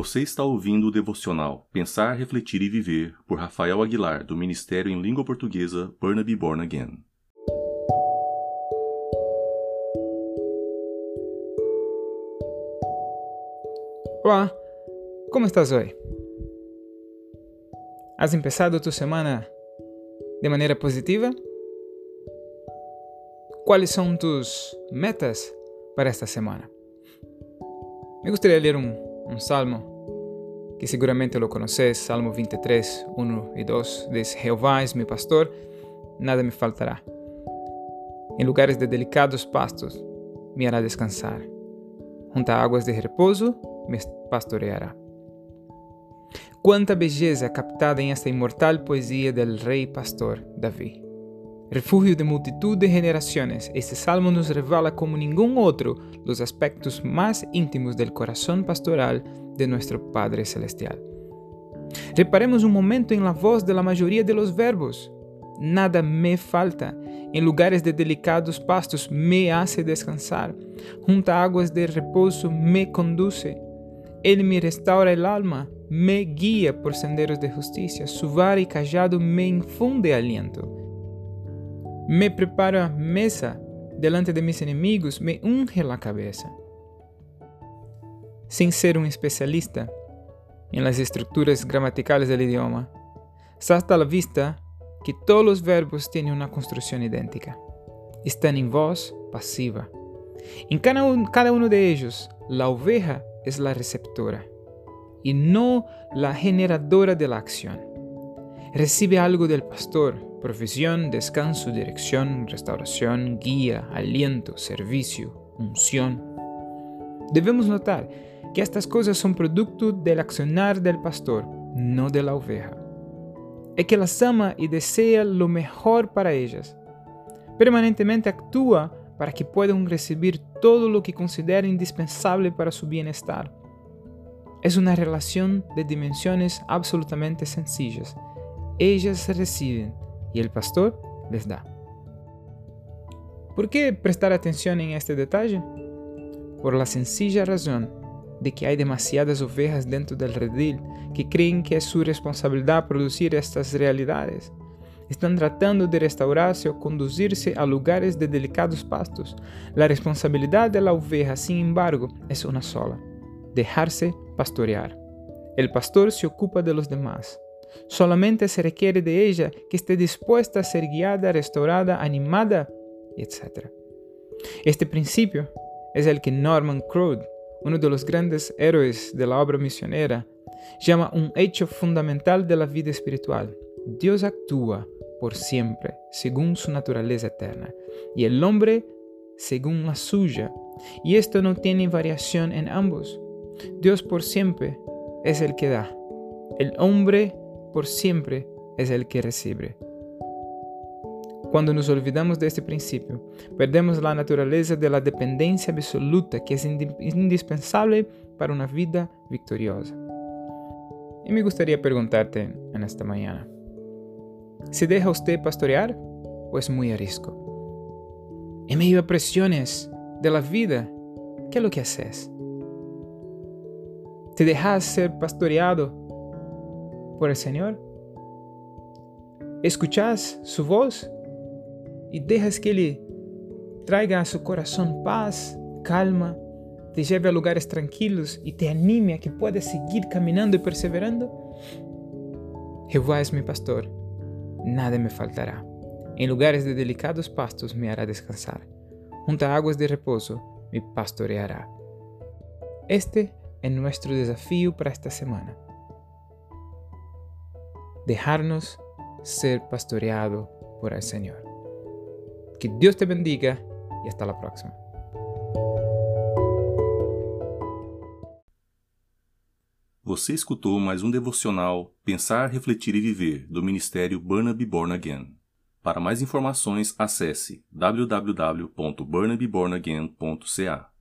Você está ouvindo o devocional Pensar, Refletir e Viver por Rafael Aguilar, do Ministério em Língua Portuguesa Burnaby Born Again. Olá, como estás hoje? ¿Has empezado tu semana de manera positiva? ¿Cuáles son tus metas para esta semana? Me gustaría leer un, un salmo que seguramente lo conoces, Salmo 23, 1 y 2. Dice, Jehová es mi pastor, nada me faltará. En lugares de delicados pastos me hará descansar. Junto a águas de repouso me pastoreará. Quanta beleza captada em esta imortal poesia del rei pastor Davi. Refugio de multitud de generaciones, este salmo nos revela como ningún otro los aspectos más íntimos del corazón pastoral de nuestro Padre Celestial. Reparemos un momento en la voz de la mayoría de los verbos. Nada me falta. En lugares de delicados pastos me hace descansar. Junto a aguas de reposo me conduce. Él me restaura el alma, me guía por senderos de justicia. Su vara y callado me infunde aliento me prepara mesa delante de mis enemigos, me unge la cabeza. Sin ser un especialista en las estructuras gramaticales del idioma, salta a la vista que todos los verbos tienen una construcción idéntica. Están en voz pasiva. En cada uno de ellos, la oveja es la receptora y no la generadora de la acción. Recibe algo del pastor, Profesión, descanso, dirección, restauración, guía, aliento, servicio, unción. Debemos notar que estas cosas son producto del accionar del pastor, no de la oveja. Es que las ama y desea lo mejor para ellas. Permanentemente actúa para que puedan recibir todo lo que considera indispensable para su bienestar. Es una relación de dimensiones absolutamente sencillas. Ellas reciben y el pastor les da. ¿Por qué prestar atención en este detalle? Por la sencilla razón de que hay demasiadas ovejas dentro del redil que creen que es su responsabilidad producir estas realidades. Están tratando de restaurarse o conducirse a lugares de delicados pastos. La responsabilidad de la oveja, sin embargo, es una sola, dejarse pastorear. El pastor se ocupa de los demás. Solamente se requiere de ella que esté dispuesta a ser guiada, restaurada, animada, etc. Este principio es el que Norman Crowd, uno de los grandes héroes de la obra misionera, llama un hecho fundamental de la vida espiritual. Dios actúa por siempre según su naturaleza eterna y el hombre según la suya. Y esto no tiene variación en ambos. Dios por siempre es el que da. El hombre por siempre es el que recibe. Cuando nos olvidamos de este principio, perdemos la naturaleza de la dependencia absoluta que es indispensable para una vida victoriosa. Y me gustaría preguntarte en esta mañana, ¿se deja usted pastorear o es muy a riesgo? En medio a presiones de la vida, ¿qué es lo que haces? ¿Te dejas ser pastoreado por el Señor? ¿Escuchas su voz y dejas que Él traiga a su corazón paz, calma, te lleve a lugares tranquilos y te anime a que puedas seguir caminando y perseverando? Jehová es mi pastor, nada me faltará. En lugares de delicados pastos me hará descansar. Junto a aguas de reposo me pastoreará. Este es nuestro desafío para esta semana dejarnos ser pastoreado por el Señor. Que Dios te bendiga y hasta la próxima. Você escutou mais um devocional Pensar, Refletir e Viver do Ministério Burnaby Born Again. Para mais informações, acesse www.burnabybornagain.ca.